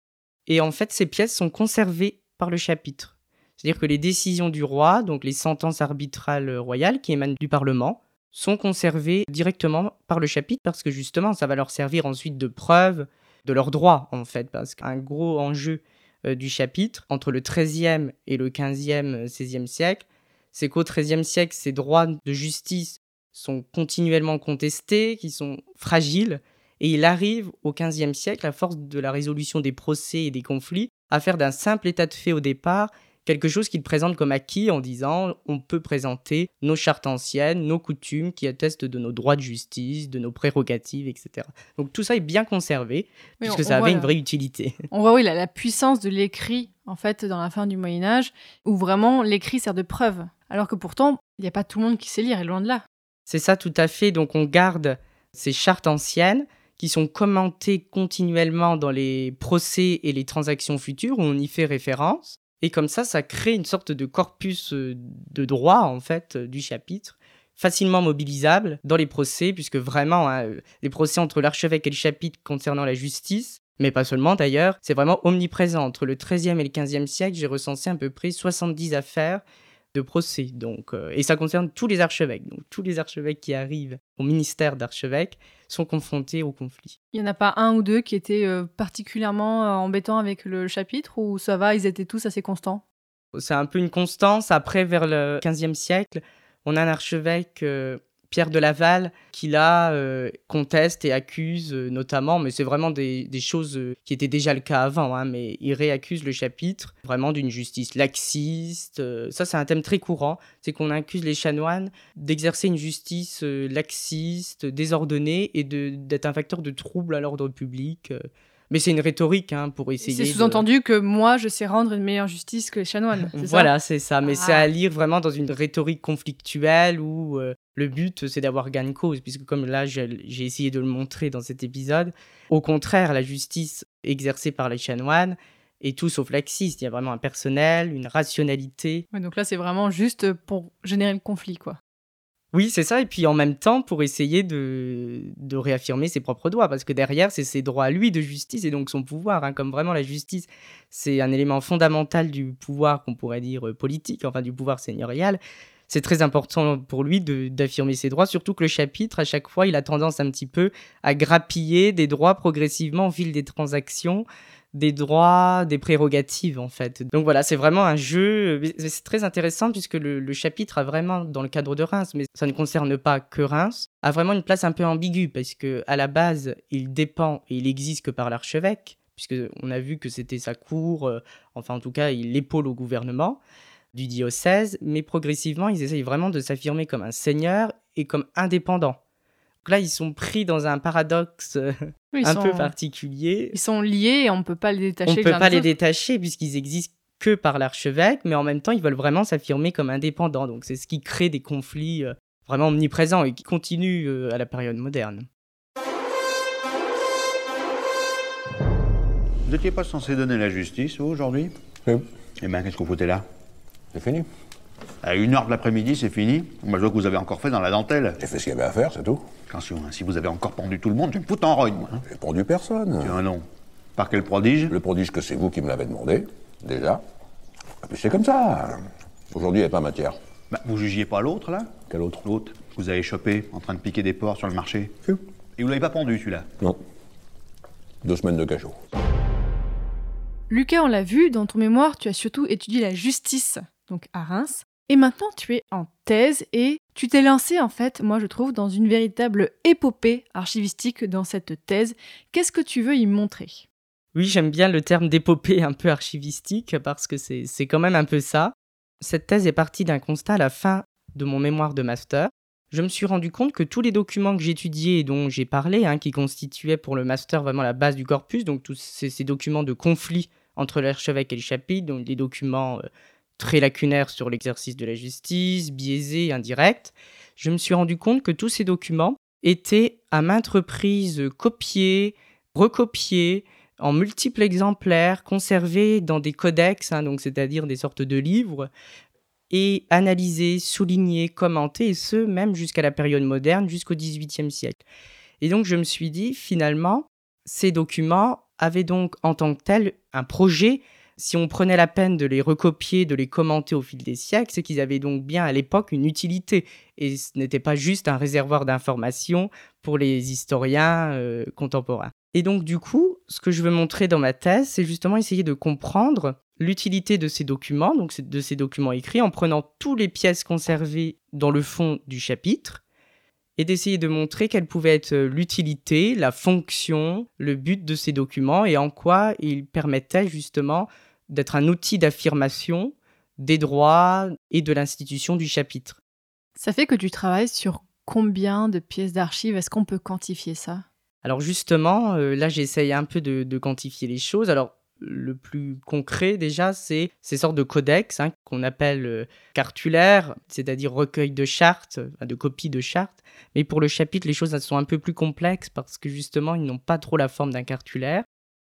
Et en fait, ces pièces sont conservées par le chapitre. C'est-à-dire que les décisions du roi, donc les sentences arbitrales royales qui émanent du Parlement, sont conservées directement par le chapitre parce que justement, ça va leur servir ensuite de preuve de leurs droits, en fait, parce qu'un gros enjeu euh, du chapitre, entre le XIIIe et le XVe, XVIe siècle, c'est qu'au XIIIe siècle, ces droits de justice sont continuellement contestés, qui sont fragiles, et il arrive au XVe siècle, à force de la résolution des procès et des conflits, à faire d'un simple état de fait au départ quelque chose qu'il présente comme acquis en disant on peut présenter nos chartes anciennes, nos coutumes qui attestent de nos droits de justice, de nos prérogatives, etc. Donc tout ça est bien conservé puisque ça avait une vraie utilité. On voit oui la, puissance de l'écrit en fait dans la fin du Moyen Âge où vraiment l'écrit sert de preuve alors que pourtant il n'y a pas tout le monde qui sait lire et loin de là. C'est ça tout à fait donc on garde ces chartes anciennes qui sont commentées continuellement dans les procès et les transactions futures où on y fait référence. Et comme ça, ça crée une sorte de corpus euh, de droit, en fait, euh, du chapitre, facilement mobilisable dans les procès, puisque vraiment, hein, euh, les procès entre l'archevêque et le chapitre concernant la justice, mais pas seulement d'ailleurs, c'est vraiment omniprésent. Entre le XIIIe et le XVe siècle, j'ai recensé à peu près 70 affaires de procès. Donc, euh, et ça concerne tous les archevêques. Donc, tous les archevêques qui arrivent au ministère d'archevêque sont confrontés au conflit. Il n'y en a pas un ou deux qui étaient euh, particulièrement euh, embêtants avec le chapitre ou ça va, ils étaient tous assez constants? C'est un peu une constance. Après, vers le 15e siècle, on a un archevêque Pierre de Laval qui là euh, conteste et accuse euh, notamment, mais c'est vraiment des, choses euh, qui étaient déjà le cas avant, hein, mais il réaccuse le chapitre vraiment d'une justice laxiste. ça, c'est un thème très courant, c'est qu'on accuse les chanoines d'exercer une justice laxiste, désordonnée et d'être un facteur de trouble à l'ordre public. Mais c'est une rhétorique hein, pour essayer. C'est sous-entendu que moi, je sais rendre une meilleure justice que les chanoines. Voilà, c'est ça. Mais c'est à ah. lire vraiment dans une rhétorique conflictuelle où euh, le but, c'est d'avoir gain de cause. Puisque, comme là, j'ai essayé de le montrer dans cet épisode, au contraire, la justice exercée par les chanoines est tout sauf laxiste. Il y a vraiment un personnel, une rationalité. donc là, c'est vraiment juste pour générer le conflit, quoi. Oui, c'est ça. Et puis en même temps, pour essayer de, de réaffirmer ses propres droits. Parce que derrière, c'est ses droits à lui de justice et donc son pouvoir. Hein. comme vraiment la justice, c'est un élément fondamental du pouvoir qu'on pourrait dire euh, politique, enfin du pouvoir seigneurial. c'est très important pour lui d'affirmer ses droits, surtout que le chapitre, à chaque fois, il a tendance un petit peu à grappiller des droits progressivement au fil des transactions, des droits, des prérogatives en fait. Donc voilà, c'est vraiment un jeu, c'est très intéressant puisque le, chapitre a vraiment, dans le cadre de Reims, mais ça ne concerne pas que Reims, a vraiment une place un peu ambiguë parce que à la base, il dépend et il existe que par l'archevêque, puisque on a vu que c'était sa cour, euh, enfin en tout cas, il épaule au gouvernement du diocèse, mais progressivement, ils essayent vraiment de s'affirmer comme un seigneur et comme indépendant. Donc là, ils sont pris dans un paradoxe euh, un peu particulier. Ils sont liés et on ne peut pas les détacher. On ne peut pas les détacher puisqu'ils existent que par l'archevêque, mais en même temps, ils veulent vraiment s'affirmer comme indépendants. Donc c'est ce qui crée des conflits euh, vraiment omniprésents et qui continuent euh, à la période moderne. Vous n'étiez pas censé donner la justice, vous, aujourd'hui? Oui. Eh bien, qu'est-ce qu'on foutait là? C'est fini. À une heure de l'après-midi, c'est fini. Moi, je vois que vous avez encore fait dans la dentelle. J'ai fait ce qu'il y avait à faire, c'est tout. Attention, hein, si vous avez encore pendu tout le monde, je vais me foutre en rogne, moi. Hein. J'ai pendu personne. Tiens, non. Par quel prodige? Le prodige que c'est vous qui me l'avez demandé, déjà. Et puis c'est comme ça. Aujourd'hui, il n'y a pas matière. Bah, vous jugiez pas l'autre, là? Quel autre? L'autre. Vous avez chopé en train de piquer des porcs sur le marché? Et vous l'avez pas pendu, celui-là? Non. Deux semaines de cachot. Lucas, on l'a vu, dans ton mémoire, tu as surtout étudié la justice donc à Reims. Et maintenant, tu es en thèse et tu t'es lancé, en fait, moi je trouve, dans une véritable épopée archivistique dans cette thèse. Qu'est-ce que tu veux y montrer? Oui, j'aime bien le terme d'épopée un peu archivistique parce que c'est quand même un peu ça. Cette thèse est partie d'un constat à la fin de mon mémoire de master. Je me suis rendu compte que tous les documents que j'étudiais et dont j'ai parlé, hein, qui constituaient pour le master vraiment la base du corpus, donc tous ces, documents de conflit entre l'archevêque et le chapitre, donc des documents euh, très lacunaire sur l'exercice de la justice, biaisé, indirect, je me suis rendu compte que tous ces documents étaient à maintes reprises copiés, recopiés, en multiples exemplaires, conservés dans des codex, hein, c'est-à-dire des sortes de livres, et analysés, soulignés, commentés, et ce, même jusqu'à la période moderne, jusqu'au XVIIIe siècle. Et donc je me suis dit, finalement, ces documents avaient donc en tant que tels un projet si on prenait la peine de les recopier, de les commenter au fil des siècles, c'est qu'ils avaient donc bien à l'époque une utilité. Et ce n'était pas juste un réservoir d'informations pour les historiens euh, contemporains. Et donc du coup, ce que je veux montrer dans ma thèse, c'est justement essayer de comprendre l'utilité de ces documents, donc de ces documents écrits, en prenant toutes les pièces conservées dans le fond du chapitre, et d'essayer de montrer quelle pouvait être l'utilité, la fonction, le but de ces documents et en quoi ils permettaient justement d'être un outil d'affirmation des droits et de l'institution du chapitre. Ça fait que tu travailles sur combien de pièces d'archives? Est-ce qu'on peut quantifier ça? Alors justement, euh, là j'essaye un peu de, quantifier les choses. Alors le plus concret déjà, c'est ces sortes de codex hein, qu'on appelle euh, cartulaires, c'est-à-dire recueil de chartes, de copies de chartes. Mais pour le chapitre, les choses sont un peu plus complexes parce que justement, ils n'ont pas trop la forme d'un cartulaire.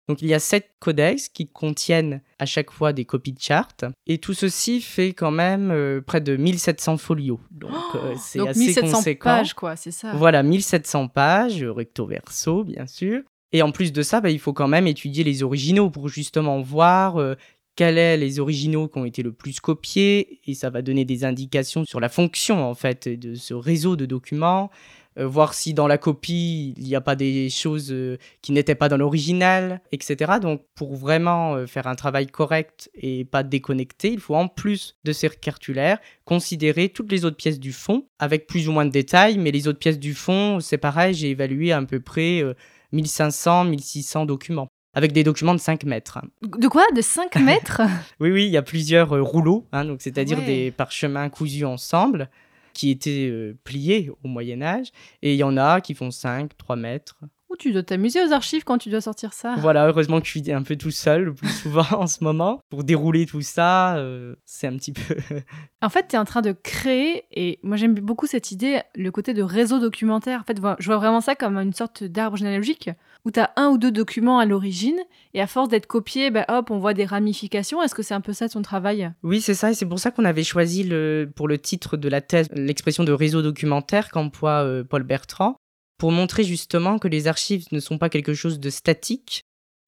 Donc il y a sept codex qui contiennent à chaque fois des copies de chartes. Et tout ceci fait quand même euh, près de 1700 folios. Donc euh, c'est assez 1700 pages, quoi, c'est ça. Voilà, 1700 pages, recto verso, bien sûr. Et en plus de ça, bah, il faut quand même étudier les originaux pour justement voir euh, quels sont les originaux qui ont été le plus copiés. Et ça va donner des indications sur la fonction, en fait, de ce réseau de documents. Euh, voir si dans la copie il n'y a pas des choses euh, qui n'étaient pas dans l'original, etc. Donc pour vraiment euh, faire un travail correct et pas déconnecté, il faut en plus de ces cartulaires considérer toutes les autres pièces du fond avec plus ou moins de détails, mais les autres pièces du fond, c'est pareil, j'ai évalué à peu près 1500, 1600 documents avec des documents de 5 mètres. De quoi? De 5 mètres? Oui, oui, il y a plusieurs rouleaux, hein, donc c'est-à-dire des parchemins cousus ensemble qui étaient euh, pliés au Moyen Âge, et il y en a qui font 5, 3 mètres. Ou tu dois t'amuser aux archives quand tu dois sortir ça. Voilà, heureusement que je suis un peu tout seul le plus souvent en ce moment. Pour dérouler tout ça, euh, c'est un petit peu... en fait, tu es en train de créer, et moi j'aime beaucoup cette idée, le côté de réseau documentaire. En fait, je vois vraiment ça comme une sorte d'arbre généalogique où tu as un ou deux documents à l'origine, et à force d'être copiés, bah, hop, on voit des ramifications. Est-ce que c'est un peu ça ton travail? Oui, c'est ça, et c'est pour ça qu'on avait choisi le, pour le titre de la thèse l'expression de réseau documentaire qu'emploie euh, Paul Bertrand, pour montrer justement que les archives ne sont pas quelque chose de statique,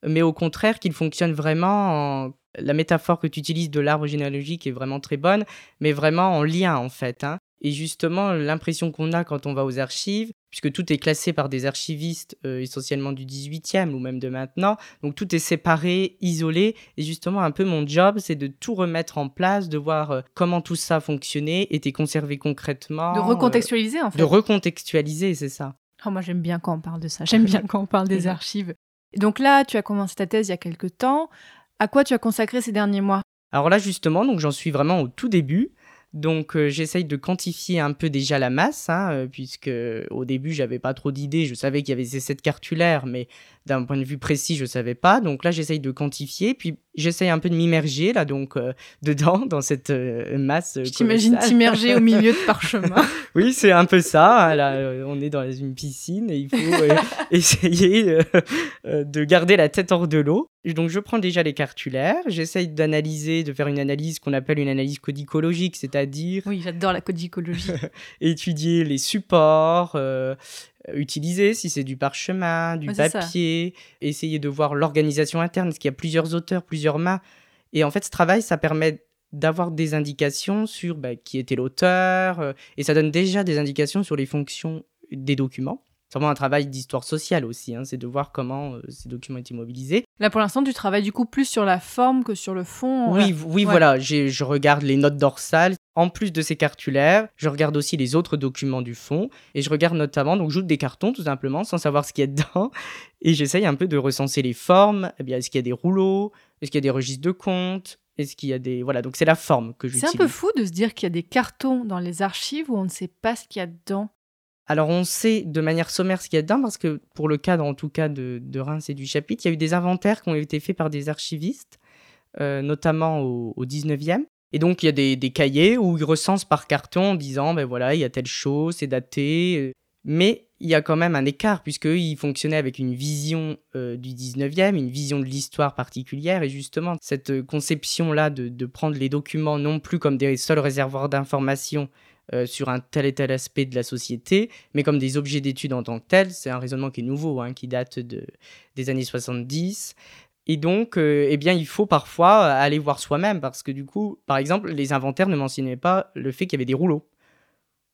mais au contraire qu'ils fonctionnent vraiment La métaphore que tu utilises de l'arbre généalogique est vraiment très bonne, mais vraiment en lien en fait. Hein. Et justement, l'impression qu'on a quand on va aux archives, puisque tout est classé par des archivistes euh, essentiellement du 18e ou même de maintenant, donc tout est séparé, isolé. Et justement, un peu mon job, c'est de tout remettre en place, de voir euh, comment tout ça fonctionnait, était conservé concrètement. De recontextualiser en fait. De recontextualiser, c'est ça. Oh, moi j'aime bien quand on parle de ça, j'aime bien quand on parle des archives. Donc là, tu as commencé ta thèse il y a quelques temps. À quoi tu as consacré ces derniers mois? Alors là, justement, donc j'en suis vraiment au tout début. Donc euh, j'essaye de quantifier un peu déjà la masse, hein, euh, puisque au début j'avais pas trop d'idées, je savais qu'il y avait ces sept cartulaires, mais d'un point de vue précis je savais pas. Donc là j'essaye de quantifier, puis j'essaye un peu de m'immerger là donc euh, dedans dans cette masse. Je t'imagine t'immerger au milieu de parchemin. oui c'est un peu ça. Hein, là on est dans une piscine et il faut essayer de garder la tête hors de l'eau. Donc je prends déjà les cartulaires, j'essaye d'analyser, de faire une analyse qu'on appelle une analyse codicologique, c'est-à-dire... Oui, j'adore la codicologie. étudier les supports, euh, utiliser si c'est du parchemin, du papier, essayer de voir l'organisation interne, parce qu'il y a plusieurs auteurs, plusieurs mains. Et en fait, ce travail, ça permet d'avoir des indications sur bah, qui était l'auteur, euh, et ça donne déjà des indications sur les fonctions des documents vraiment un travail d'histoire sociale aussi, hein, c'est de voir comment euh, ces documents étaient mobilisés. Là, pour l'instant, tu travailles du coup plus sur la forme que sur le fond. Oui, oui, voilà, je regarde les notes dorsales. En plus de ces cartulaires, je regarde aussi les autres documents du fond et je regarde notamment, donc j'ouvre des cartons tout simplement sans savoir ce qu'il y a dedans et j'essaye un peu de recenser les formes. Eh bien, est-ce qu'il y a des rouleaux? Est-ce qu'il y a des registres de comptes? Est-ce qu'il y a des... Voilà, donc c'est la forme que j'utilise. C'est un peu fou de se dire qu'il y a des cartons dans les archives où on ne sait pas ce qu'il y a dedans. Alors on sait de manière sommaire ce qu'il y a dedans parce que pour le cadre en tout cas de, Reims et du chapitre, il y a eu des inventaires qui ont été faits par des archivistes, euh, notamment au, 19e. Et donc il y a des, cahiers où ils recensent par carton en disant ben voilà, il y a telle chose, c'est daté. Euh. Mais il y a quand même un écart puisqu'ils fonctionnaient avec une vision euh, du 19e, une vision de l'histoire particulière. Et justement, cette conception-là de, prendre les documents non plus comme des seuls réservoirs d'informations, euh, sur un tel et tel aspect de la société, mais comme des objets d'étude en tant que tels. C'est un raisonnement qui est nouveau, hein, qui date de, des années 70. Et donc, euh, eh bien, il faut parfois aller voir soi-même, parce que du coup, par exemple, les inventaires ne mentionnaient pas le fait qu'il y avait des rouleaux.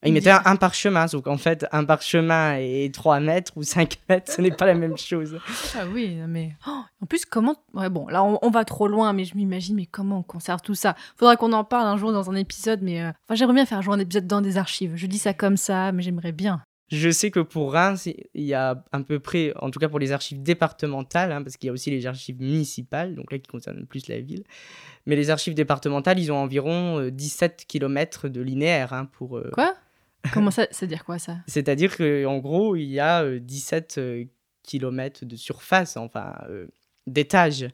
Il mettait un, parchemin, donc en fait, un parchemin et 3 mètres ou 5 mètres, ce n'est pas la même chose. Ah oui, mais oh, en plus, comment. Ouais, bon, là, on, va trop loin, mais je m'imagine, mais comment on conserve tout ça? Faudra qu'on en parle un jour dans un épisode, mais. Euh, enfin, j'aimerais bien faire un jour un épisode dans des archives. Je dis ça comme ça, mais j'aimerais bien. Je sais que pour Reims, il y a à peu près, en tout cas pour les archives départementales, hein, parce qu'il y a aussi les archives municipales, donc là qui concernent plus la ville. Mais les archives départementales, ils ont environ 17 euh, km de linéaire hein, pour. Euh, Quoi? Comment ça, c'est dire quoi ça? C'est-à-dire qu'en gros, il y a 17 euh, km de surface, enfin euh, d'étage,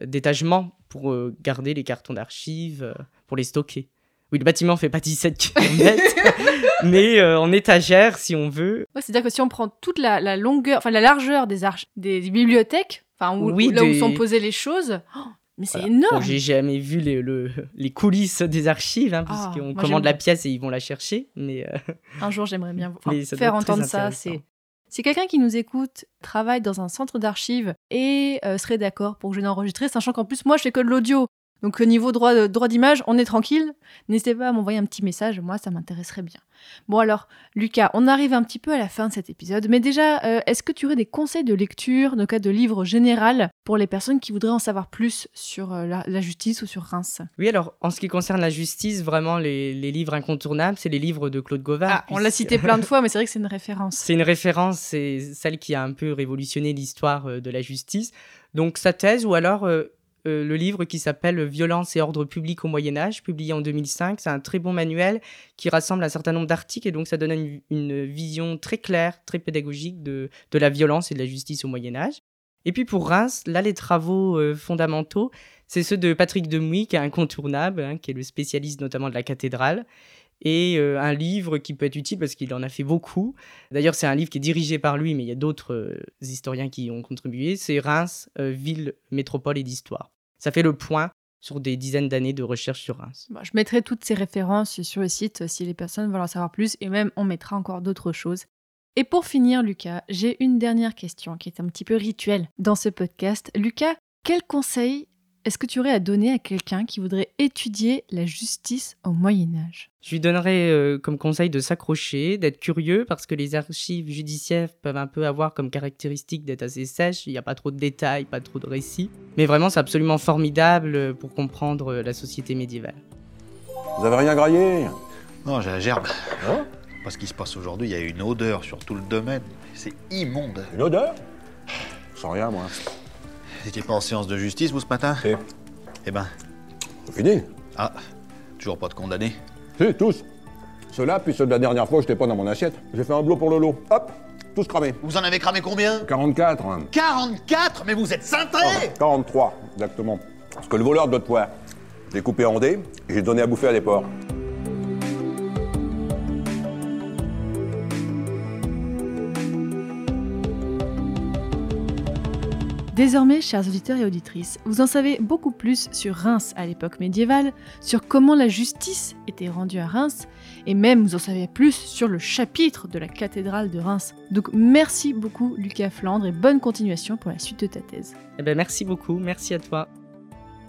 d'étagement pour garder les cartons d'archives, pour les stocker. Oui, le bâtiment fait pas 17 km, mais en étagère, si on veut. c'est-à-dire que si on prend toute la, longueur, enfin la largeur des, des, bibliothèques, enfin oui, là où sont posées les choses, oh, mais c'est énorme. j'ai jamais vu les, le, les coulisses des archives, hein, parce ah, qu'on commande la pièce et ils vont la chercher. Mais euh, un jour, j'aimerais bien faire entendre ça. C'est si quelqu'un qui nous écoute travaille dans un centre d'archives et euh, serait d'accord pour que je l'enregistre, sachant qu'en plus moi je fais que de l'audio, donc au niveau droit, droit d'image, on est tranquille. N'hésitez pas à m'envoyer un petit message, moi ça m'intéresserait bien. Bon alors, Lucas, on arrive un petit peu à la fin de cet épisode, mais déjà, euh, est-ce que tu aurais des conseils de lecture, de cas de livres général, pour les personnes qui voudraient en savoir plus sur euh, la, justice ou sur Reims? Oui, alors en ce qui concerne la justice, vraiment les, livres incontournables, c'est les livres de Claude Gauvin. Ah, on l'a cité plein de fois, mais c'est vrai que c'est une référence. C'est une référence, c'est celle qui a un peu révolutionné l'histoire euh, de la justice. Donc sa thèse, ou alors euh, le livre qui s'appelle Violence et ordre public au Moyen Âge, publié en 2005. C'est un très bon manuel qui rassemble un certain nombre d'articles et donc ça donne une, vision très claire, très pédagogique de, la violence et de la justice au Moyen Âge. Et puis pour Reims, là les travaux euh, fondamentaux, c'est ceux de Patrick Demouy, qui est incontournable, hein, qui est le spécialiste notamment de la cathédrale et euh, un livre qui peut être utile parce qu'il en a fait beaucoup. D'ailleurs, c'est un livre qui est dirigé par lui, mais il y a d'autres historiens qui y ont contribué. C'est Reims, ville, métropole et d'histoire. Ça fait le point sur des dizaines d'années de recherche sur Reims. Je mettrai toutes ces références sur le site si les personnes veulent en savoir plus et même on mettra encore d'autres choses. Et pour finir, Lucas, j'ai une dernière question qui est un petit peu rituelle dans ce podcast. Lucas, quel conseil est-ce que tu aurais à donner à quelqu'un qui voudrait étudier la justice au Moyen Âge? Je lui donnerais euh, comme conseil de s'accrocher, d'être curieux, parce que les archives judiciaires peuvent un peu avoir comme caractéristique d'être assez sèches, il n'y a pas trop de détails, pas trop de récits. Mais vraiment, c'est absolument formidable pour comprendre la société médiévale. Vous avez rien graillé? Non, j'ai la gerbe. Hein? Parce qu'il se passe aujourd'hui, il y a une odeur sur tout le domaine. C'est immonde. Une odeur? Sans rien, moi. Vous étiez pas en séance de justice, vous, ce matin Si. Eh ben, C'est fini ah, toujours pas de condamné. Si, tous. Ceux-là, puis ceux de la dernière fois, j'étais pas dans mon assiette. J'ai fait un blot pour le lot. Hop, tous cramés. Vous en avez cramé combien 44, hein. 44 Mais vous êtes cintré Ah, 43, exactement. Parce que le voleur de l'autre poire, je l'ai coupé en dés et j'ai donné à bouffer à des porcs. Désormais, chers auditeurs et auditrices, vous en savez beaucoup plus sur Reims à l'époque médiévale, sur comment la justice était rendue à Reims, et même vous en savez plus sur le chapitre de la cathédrale de Reims. Donc merci beaucoup Lucas Flandre et bonne continuation pour la suite de ta thèse. Eh ben, merci beaucoup, merci à toi.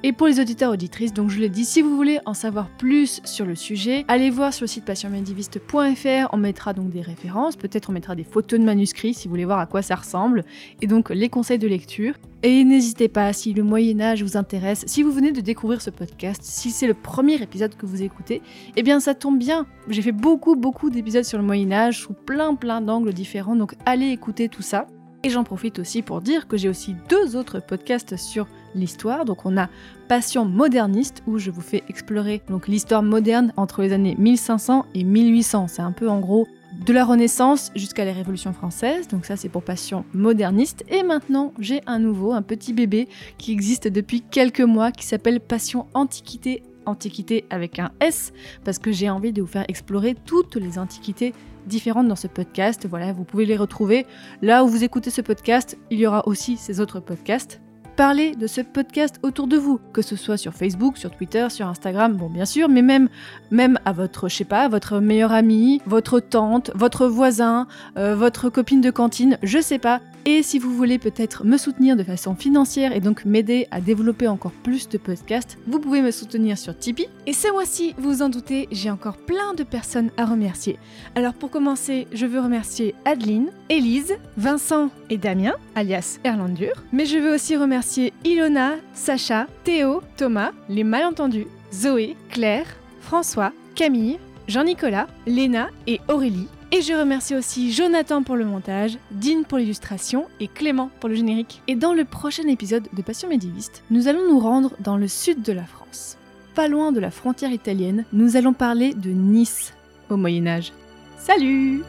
Et pour les auditeurs auditrices, donc je l'ai dit, si vous voulez en savoir plus sur le sujet, allez voir sur le site passionmédiviste.fr, on mettra donc des références, peut-être on mettra des photos de manuscrits si vous voulez voir à quoi ça ressemble, et donc les conseils de lecture. Et n'hésitez pas, si le Moyen Âge vous intéresse, si vous venez de découvrir ce podcast, si c'est le premier épisode que vous écoutez, eh bien ça tombe bien. J'ai fait beaucoup beaucoup d'épisodes sur le Moyen Âge sous plein plein d'angles différents, donc allez écouter tout ça. Et j'en profite aussi pour dire que j'ai aussi deux autres podcasts sur l'histoire. Donc on a Passion moderniste où je vous fais explorer donc l'histoire moderne entre les années 1500 et 1800. C'est un peu en gros de la Renaissance jusqu'à la Révolution française. Donc ça c'est pour Passion moderniste. Et maintenant j'ai un nouveau, un petit bébé qui existe depuis quelques mois qui s'appelle Passion antiquité. Antiquité avec un S parce que j'ai envie de vous faire explorer toutes les antiquités différentes dans ce podcast. Voilà, vous pouvez les retrouver là où vous écoutez ce podcast. Il y aura aussi ces autres podcasts. Parlez de ce podcast autour de vous, que ce soit sur Facebook, sur Twitter, sur Instagram, bon bien sûr, mais même même à votre, je sais pas, votre meilleur ami, votre tante, votre voisin, euh, votre copine de cantine, je sais pas. Et si vous voulez peut-être me soutenir de façon financière et donc m'aider à développer encore plus de podcasts, vous pouvez me soutenir sur Tipeee. Et ce mois-ci, vous vous en doutez, j'ai encore plein de personnes à remercier. Alors pour commencer, je veux remercier Adeline, Élise, Vincent et Damien, alias Erlandur. Mais je veux aussi remercier Ilona, Sacha, Théo, Thomas, les malentendus, Zoé, Claire, François, Camille, Jean-Nicolas, Léna et Aurélie. Et je remercie aussi Jonathan pour le montage, Dean pour l'illustration et Clément pour le générique. Et dans le prochain épisode de Passion médiéviste, nous allons nous rendre dans le sud de la France. Pas loin de la frontière italienne, nous allons parler de Nice au Moyen Âge. Salut